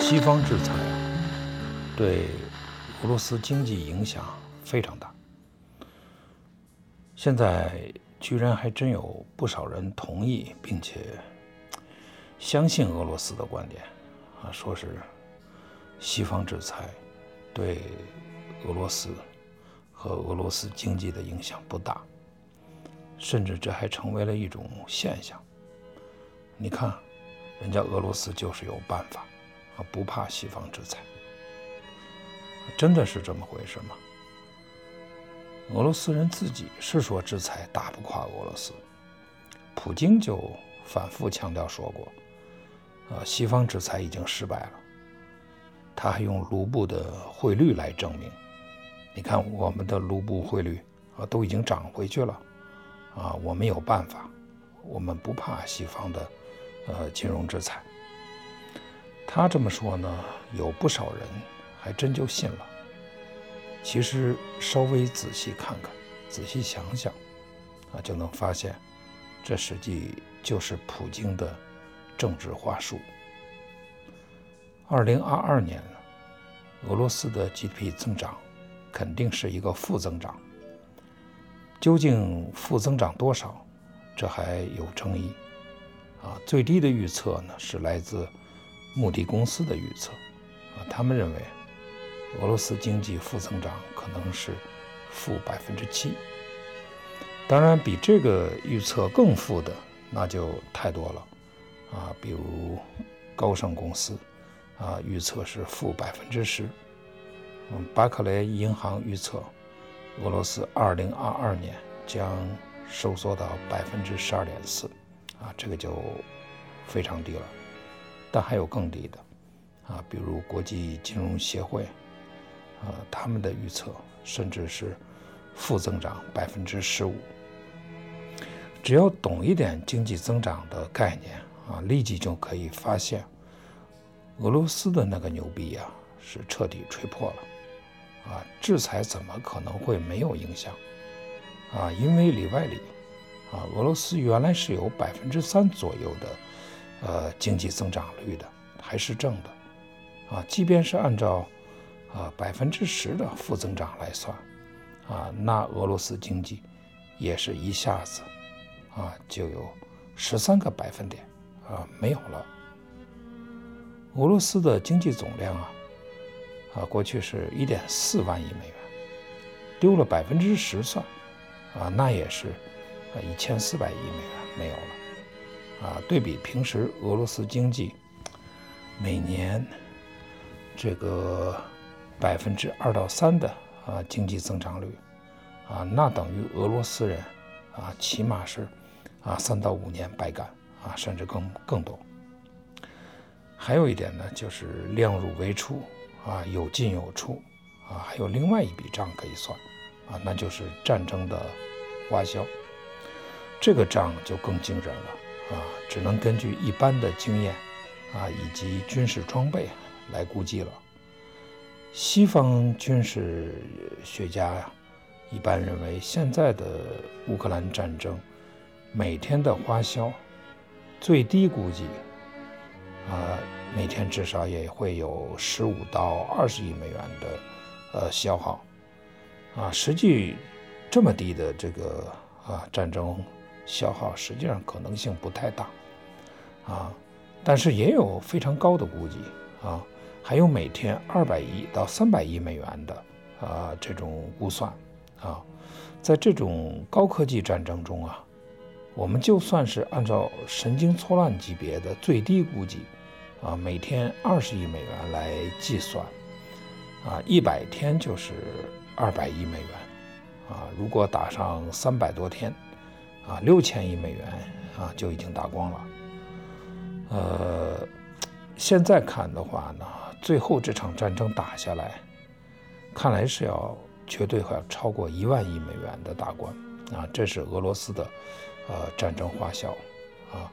西方制裁对俄罗斯经济影响非常大，现在居然还真有不少人同意并且相信俄罗斯的观点，啊，说是西方制裁对俄罗斯和俄罗斯经济的影响不大，甚至这还成为了一种现象。你看，人家俄罗斯就是有办法。啊，不怕西方制裁，真的是这么回事吗？俄罗斯人自己是说制裁打不垮俄罗斯，普京就反复强调说过，啊，西方制裁已经失败了。他还用卢布的汇率来证明，你看我们的卢布汇率啊都已经涨回去了，啊，我们有办法，我们不怕西方的呃金融制裁。他这么说呢，有不少人还真就信了。其实稍微仔细看看，仔细想想，啊，就能发现，这实际就是普京的政治话术。二零二二年，俄罗斯的 GDP 增长肯定是一个负增长。究竟负增长多少，这还有争议。啊，最低的预测呢是来自。穆迪公司的预测，啊，他们认为俄罗斯经济负增长可能是负百分之七。当然，比这个预测更负的那就太多了，啊，比如高盛公司，啊，预测是负百分之十。嗯，巴克雷银行预测俄罗斯二零二二年将收缩到百分之十二点四，啊，这个就非常低了。但还有更低的，啊，比如国际金融协会，啊，他们的预测甚至是负增长百分之十五。只要懂一点经济增长的概念，啊，立即就可以发现，俄罗斯的那个牛逼呀是彻底吹破了，啊，制裁怎么可能会没有影响？啊，因为里外里，啊，俄罗斯原来是有百分之三左右的。呃，经济增长率的还是正的，啊，即便是按照啊百分之十的负增长来算，啊，那俄罗斯经济也是一下子啊就有十三个百分点啊没有了。俄罗斯的经济总量啊，啊过去是一点四万亿美元，丢了百分之十算，啊那也是啊一千四百亿美元没有了。啊，对比平时俄罗斯经济每年这个百分之二到三的啊经济增长率，啊，那等于俄罗斯人啊起码是啊三到五年白干啊，甚至更更多。还有一点呢，就是量入为出啊，有进有出啊，还有另外一笔账可以算啊，那就是战争的花销，这个账就更惊人了。啊，只能根据一般的经验，啊，以及军事装备来估计了。西方军事学家呀，一般认为现在的乌克兰战争每天的花销，最低估计，啊，每天至少也会有十五到二十亿美元的呃消耗，啊，实际这么低的这个啊战争。消耗实际上可能性不太大，啊，但是也有非常高的估计啊，还有每天二百亿到三百亿美元的啊这种估算啊，在这种高科技战争中啊，我们就算是按照神经错乱级别的最低估计啊，每天二十亿美元来计算啊，一百天就是二百亿美元啊，如果打上三百多天。啊，六千亿美元啊，就已经打光了。呃，现在看的话呢，最后这场战争打下来，看来是要绝对要超过一万亿美元的大关啊！这是俄罗斯的呃战争花销啊。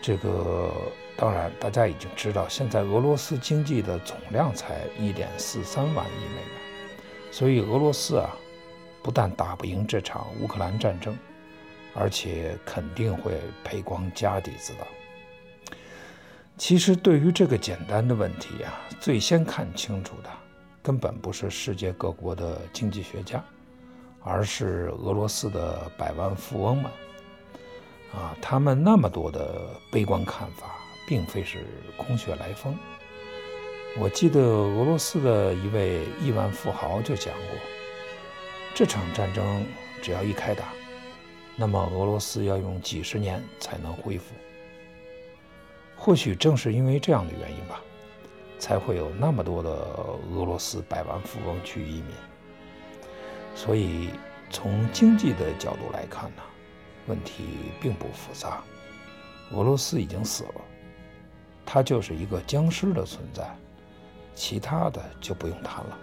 这个当然大家已经知道，现在俄罗斯经济的总量才一点四三万亿美元，所以俄罗斯啊，不但打不赢这场乌克兰战争。而且肯定会赔光家底子的。其实，对于这个简单的问题啊，最先看清楚的，根本不是世界各国的经济学家，而是俄罗斯的百万富翁们。啊，他们那么多的悲观看法，并非是空穴来风。我记得俄罗斯的一位亿万富豪就讲过，这场战争只要一开打，那么俄罗斯要用几十年才能恢复。或许正是因为这样的原因吧，才会有那么多的俄罗斯百万富翁去移民。所以，从经济的角度来看呢，问题并不复杂。俄罗斯已经死了，它就是一个僵尸的存在，其他的就不用谈了。